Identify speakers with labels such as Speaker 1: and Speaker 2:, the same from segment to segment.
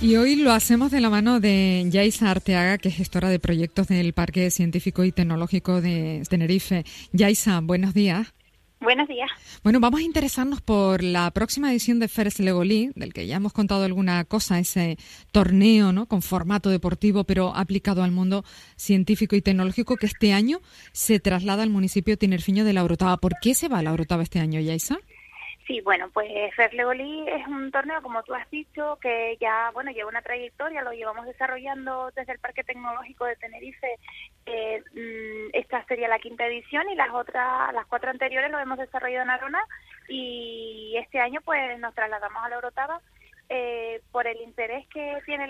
Speaker 1: Y hoy lo hacemos de la mano de Yaisa Arteaga, que es gestora de proyectos del Parque Científico y Tecnológico de Tenerife. Yaisa, buenos días.
Speaker 2: Buenos días.
Speaker 1: Bueno, vamos a interesarnos por la próxima edición de Feres Legolí, del que ya hemos contado alguna cosa, ese torneo ¿no? con formato deportivo, pero aplicado al mundo científico y tecnológico, que este año se traslada al municipio tinerfiño de La Orotava. ¿Por qué se va a La Orotava este año, Yaisa?
Speaker 2: Sí, bueno, pues Ferlegolí es un torneo, como tú has dicho, que ya, bueno, lleva una trayectoria, lo llevamos desarrollando desde el Parque Tecnológico de Tenerife. Eh, esta sería la quinta edición y las otras, las cuatro anteriores lo hemos desarrollado en Arona y este año pues nos trasladamos a la Orotava eh, por el interés que tiene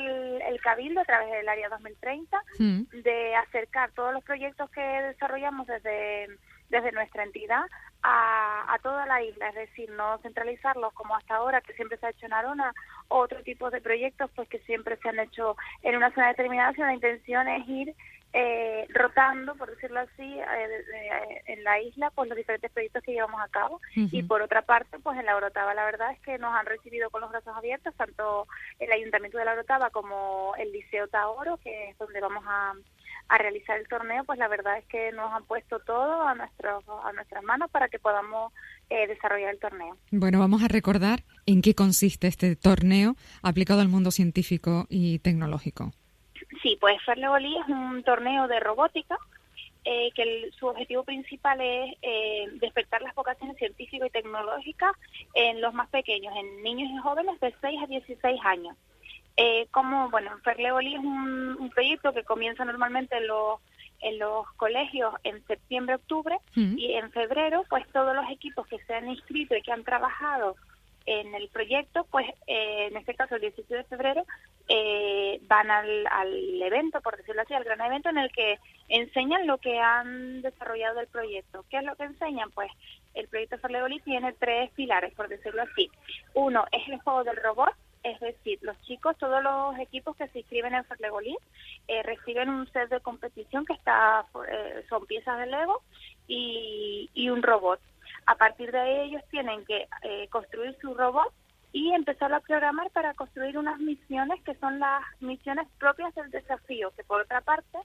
Speaker 2: el, Cabildo a través del Área 2030 mm. de acercar todos los proyectos que desarrollamos desde desde nuestra entidad a, a, toda la isla, es decir, no centralizarlos como hasta ahora, que siempre se ha hecho en Arona, o otro tipo de proyectos pues que siempre se han hecho en una zona determinada, sino la intención es ir eh, rotando, por decirlo así, eh, en la isla, pues los diferentes proyectos que llevamos a cabo. Y por otra parte, pues en la Orotava, la verdad es que nos han recibido con los brazos abiertos, tanto el Ayuntamiento de la Orotava como el Liceo Taoro, que es donde vamos a, a realizar el torneo, pues la verdad es que nos han puesto todo a, nuestros, a nuestras manos para que podamos eh, desarrollar el torneo.
Speaker 1: Bueno, vamos a recordar en qué consiste este torneo aplicado al mundo científico y tecnológico.
Speaker 2: Sí, pues Ferlegolí es un torneo de robótica eh, que su objetivo principal es eh, despertar las vocaciones científicas y tecnológicas en los más pequeños, en niños y jóvenes de 6 a 16 años. Eh, como, bueno, Ferleoli es un, proyecto que comienza normalmente en los, en los colegios en septiembre, octubre, mm. y en febrero, pues todos los equipos que se han inscrito y que han trabajado en el proyecto, pues eh, en este caso el 17 de febrero, eh, van al, al evento, por decirlo así, al gran evento en el que enseñan lo que han desarrollado del proyecto. ¿Qué es lo que enseñan? Pues el proyecto Ferlegoli tiene tres pilares, por decirlo así. Uno es el juego del robot, es decir, los chicos, todos los equipos que se inscriben en Ferlegolí eh, reciben un set de competición que está eh, son piezas de Lego y, un robot. A partir de ahí ellos tienen que eh, construir su robot y empezar a programar para construir unas misiones que son las misiones propias del desafío, que por otra parte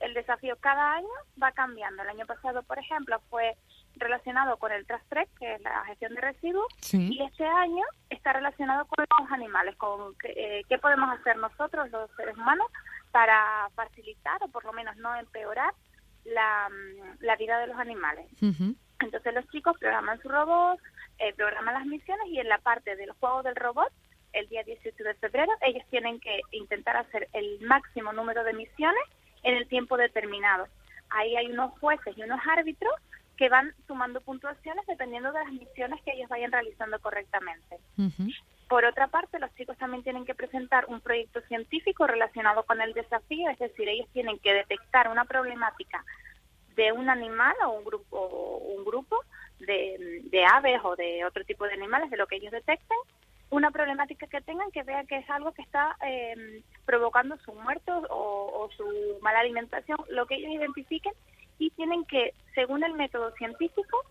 Speaker 2: el desafío cada año va cambiando. El año pasado, por ejemplo, fue relacionado con el Trust que es la gestión de residuos, y este año está relacionado con los animales, con eh, qué podemos hacer nosotros, los seres humanos, para facilitar o por lo menos no empeorar la, mm, la vida de los animales. Entonces los chicos programan su robot, eh, programan las misiones y en la parte del juego del robot, el día 18 de febrero, ellos tienen que intentar hacer el máximo número de misiones en el tiempo determinado. Ahí hay unos jueces y unos árbitros que van sumando puntuaciones dependiendo de las misiones que ellos vayan realizando correctamente. Por otra parte, los chicos también tienen que presentar un proyecto científico relacionado con el desafío, es decir, ellos tienen que detectar una problemática de un animal o un grupo, un grupo de, de aves o de otro tipo de animales, de lo que ellos detecten, una problemática que tengan que vean que es algo que está em, provocando su muerte o, o, su mala alimentación, lo que ellos identifiquen y tienen que, según el método científico,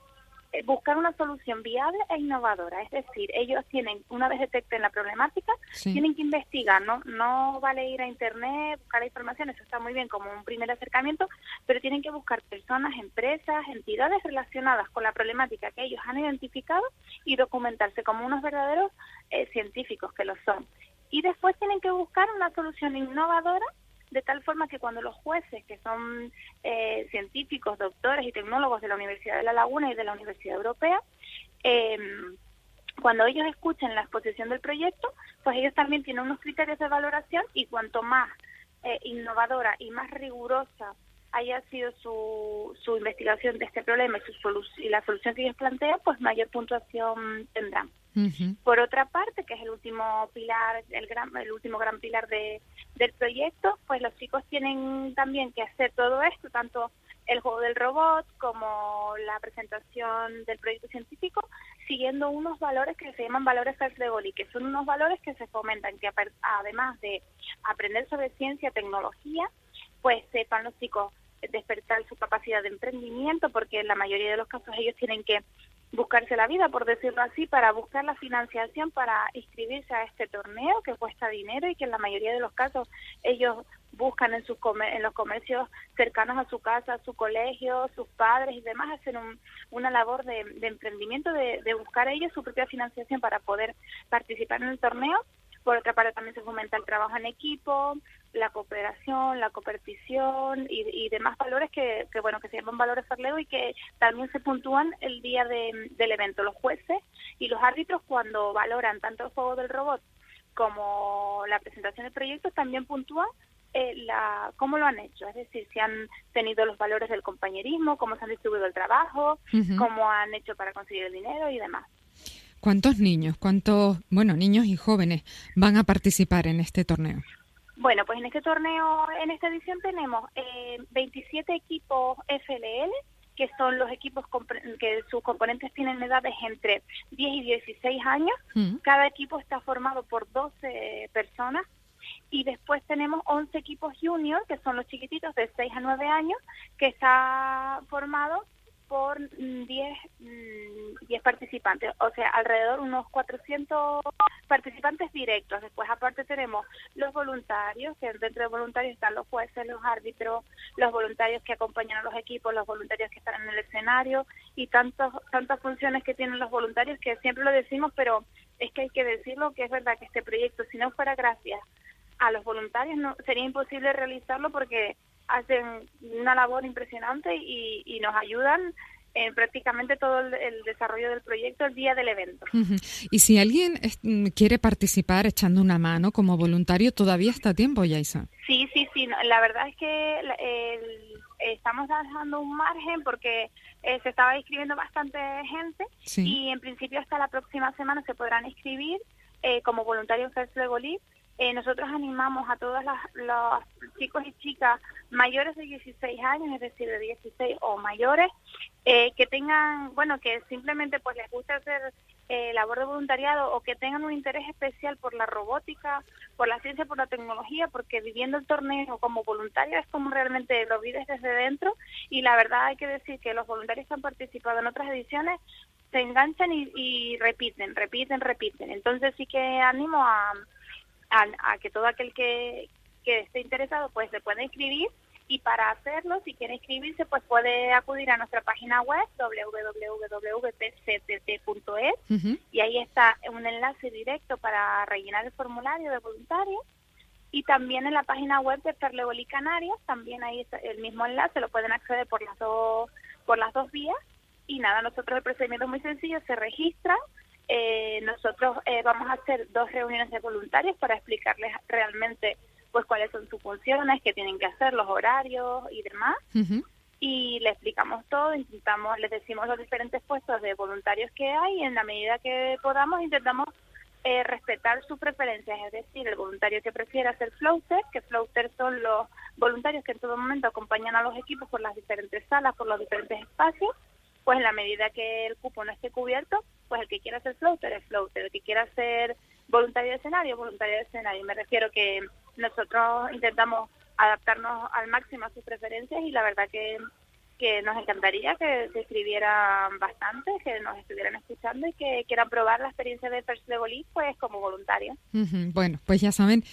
Speaker 2: eh, buscar una solución viable e innovadora. Es decir, ellos tienen, una vez detecten la problemática, tienen que investigar, ¿no? No vale ir a Internet, buscar la información, eso está muy bien como un primer acercamiento, pero tienen que buscar personas, empresas, entidades relacionadas con la problemática que ellos han identificado y documentarse como unos verdaderos eh, científicos que lo son. Y después tienen que buscar una solución innovadora de tal forma que cuando los jueces, que son eh, científicos, doctores y tecnólogos de la Universidad de La Laguna y de la Universidad Europea, em, cuando ellos escuchen la exposición del proyecto, pues ellos también tienen unos criterios de valoración y cuanto más eh, innovadora y más rigurosa haya sido su, su investigación de este problema y, su y la solución que ellos plantean, pues mayor puntuación tendrán. Por otra parte, que es el último pilar, el, gran, último gran pilar de, del proyecto, pues los chicos tienen también que hacer todo esto, tanto el juego del robot, como la presentación del proyecto científico, siguiendo unos valores que se llaman valores Goli, que son unos valores que se fomentan, que además de aprender sobre ciencia, tecnología, pues sepan los chicos despertar su capacidad de emprendimiento, porque en la mayoría de los casos ellos tienen que buscarse la vida, por decirlo así, para buscar la financiación para inscribirse a este torneo que cuesta dinero y que en la mayoría de los casos ellos buscan en, sus en los comercios cercanos a su casa, su colegio, sus padres y demás, hacen una labor de, emprendimiento, de, de buscar ellos su propia financiación para poder participar en el torneo. Por otra parte también se fomenta el trabajo en equipo, la cooperación, la copertición y, demás valores que, bueno que se llaman valores Farleo y que también se puntúan el día del evento. Los jueces y los árbitros cuando valoran tanto el juego del robot como la presentación del proyecto también puntúan eh, la, cómo lo han hecho, es decir, si han tenido los valores del compañerismo, cómo se han distribuido el trabajo, cómo han hecho para conseguir el dinero y demás.
Speaker 1: ¿Cuántos niños, cuántos, bueno, niños y jóvenes van a participar en este torneo?
Speaker 2: Bueno, pues en este torneo, en esta edición tenemos eh, 27 equipos FLL, que son los equipos que sus componentes tienen edades entre 10 y 16 años. Mm. Cada equipo está formado por 12 personas. Y después tenemos 11 equipos junior, que son los chiquititos de 6 a 9 años, que está formado por 10 mm, 10 participantes, o sea, alrededor unos 400 participantes directos. Después, aparte, tenemos los voluntarios, que dentro de voluntarios están los jueces, los árbitros, los voluntarios que acompañan a los equipos, los voluntarios que están en el escenario y tantos, tantas funciones que tienen los voluntarios que siempre lo decimos, pero es que hay que decirlo que es verdad que este proyecto, si no fuera gracias a los voluntarios, no sería imposible realizarlo porque hacen una labor impresionante y, nos ayudan en prácticamente todo el, desarrollo del proyecto el día del evento.
Speaker 1: Y si alguien mm, quiere participar echando una mano como voluntario, todavía está a tiempo, Yaisa.
Speaker 2: Sí, sí, sí. La verdad es que estamos dejando un margen porque eh, se estaba inscribiendo bastante gente y en principio hasta la próxima semana se podrán inscribir eh, como voluntarios en First Legolí eh, nosotros animamos a todos los chicos y chicas mayores de 16 años, es decir, de 16 o mayores, eh, que tengan, bueno, que simplemente pues les guste hacer eh, labor de voluntariado o que tengan un interés especial por la robótica, por la ciencia, por la tecnología, porque viviendo el torneo como voluntario es como realmente lo vives desde dentro y la verdad hay que decir que los voluntarios que han participado en otras ediciones se enganchan y, y repiten, repiten, repiten. Entonces sí que animo a a, que todo aquel que, que esté interesado pues se puede inscribir. Y para hacerlo, si quiere inscribirse, pues puede acudir a nuestra página web www.pctt.es y ahí está un enlace directo para rellenar el formulario de voluntario y también en la página web de Perleoli Canarias, también ahí está el mismo enlace, lo pueden acceder por las dos por las dos vías. Y nada, nosotros el procedimiento es muy sencillo, se registra eh, nosotros eh, vamos a hacer dos reuniones de voluntarios para explicarles realmente pues cuáles son sus funciones, qué tienen que hacer, los horarios y demás. Y le explicamos todo, intentamos, les decimos los diferentes puestos de voluntarios que hay. Y en la medida que podamos intentamos eh, respetar sus preferencias, es decir, el voluntario que prefiera hacer floater, que floater son los voluntarios que en todo momento acompañan a los equipos por las diferentes salas, por los diferentes espacios, pues en la medida que el cupo no esté cubierto, pues el que quiera ser floater es floater, el que quiera ser voluntario de escenario, voluntario de escenario. Me refiero que nosotros intentamos adaptarnos al máximo a sus preferencias y la verdad que, que nos encantaría que se escribieran bastante, que nos estuvieran escuchando y que quieran probar la experiencia de First Level pues como voluntario.
Speaker 1: Bueno, pues ya saben,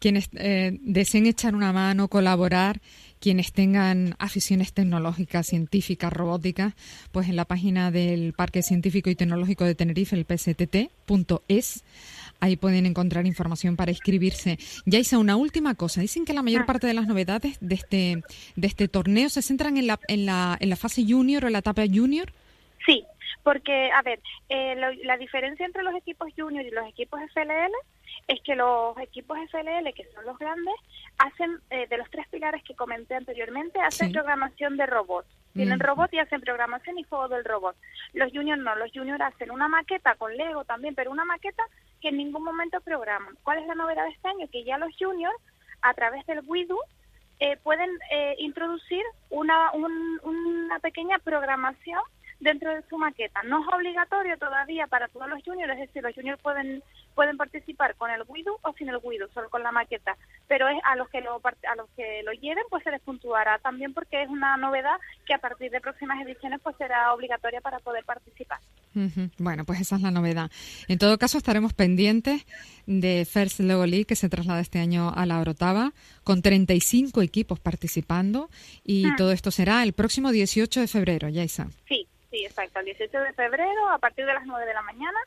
Speaker 1: quienes eh, deseen echar una mano, colaborar, quienes tengan aficiones tecnológicas, científicas, robóticas, pues en la página del Parque Científico y Tecnológico de Tenerife, el pstt.es, ahí pueden encontrar información para inscribirse. Ya hice una última cosa. Dicen que la mayor ah. parte de las novedades de este, de este torneo se centran en la, en la, en la fase junior o en la etapa junior.
Speaker 2: Sí, porque, a ver, eh, la diferencia entre los equipos junior y los equipos FLL es que los equipos FLL, que son los grandes, hacen, eh, de los tres pilares que comenté anteriormente, hacen programación de robots. Tienen mm. robot y hacen programación y juego del robot. Los juniors no, los juniors hacen una maqueta con Lego también, pero una maqueta que en ningún momento programan. ¿Cuál es la novedad de este año? Que ya los juniors, a través del WIDU, eh, pueden eh, introducir una, una pequeña programación dentro de su maqueta. No es obligatorio todavía para todos los juniors, es decir, los juniors pueden pueden participar con el WIDU o sin el WIDU, solo con la maqueta, pero es a los que lo a los que lo lleven pues se les puntuará también porque es una novedad que a partir de próximas ediciones pues será obligatoria para poder participar.
Speaker 1: Bueno, pues esa es la novedad. En todo caso estaremos pendientes de First Lego League que se traslada este año a la Orotava con 35 equipos participando y mm. todo esto será el próximo 18 de febrero, Yaisa.
Speaker 2: Sí, Sí, exacto, el 18 de febrero a partir de las 9 de la mañana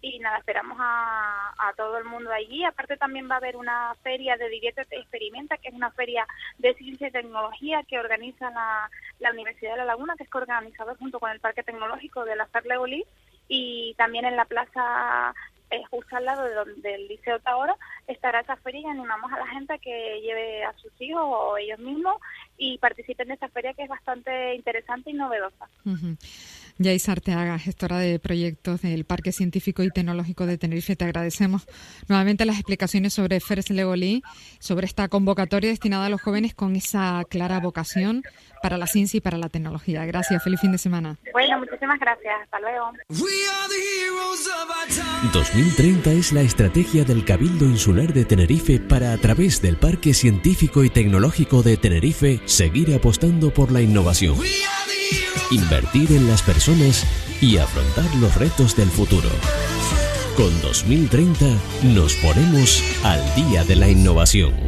Speaker 2: y nada, esperamos a, a, todo el mundo allí. Aparte también va a haber una feria de Diguete Experimenta, que es una feria de ciencia y tecnología que organiza la, la Universidad de La Laguna, que es organizado junto con el Parque Tecnológico de la Ferlegolí y también en la Plaza eh, justo al lado de donde, del Liceo Taora estará esa feria y animamos a la gente a que lleve a sus hijos o ellos mismos y participen de esta feria que es bastante interesante y novedosa.
Speaker 1: Yaisa Arteaga, gestora de proyectos del Parque Científico y Tecnológico de Tenerife, te agradecemos nuevamente las explicaciones sobre Feres Legolí, sobre esta convocatoria destinada a los jóvenes con esa clara vocación para la ciencia y para la tecnología. Gracias, feliz fin de semana.
Speaker 2: Bueno, muchísimas gracias, hasta luego.
Speaker 3: 2030 es la estrategia del Cabildo Insular de Tenerife para, a través del Parque Científico y Tecnológico de Tenerife, seguir apostando por la innovación invertir en las personas y afrontar los retos del futuro. Con 2030 nos ponemos al día de la innovación.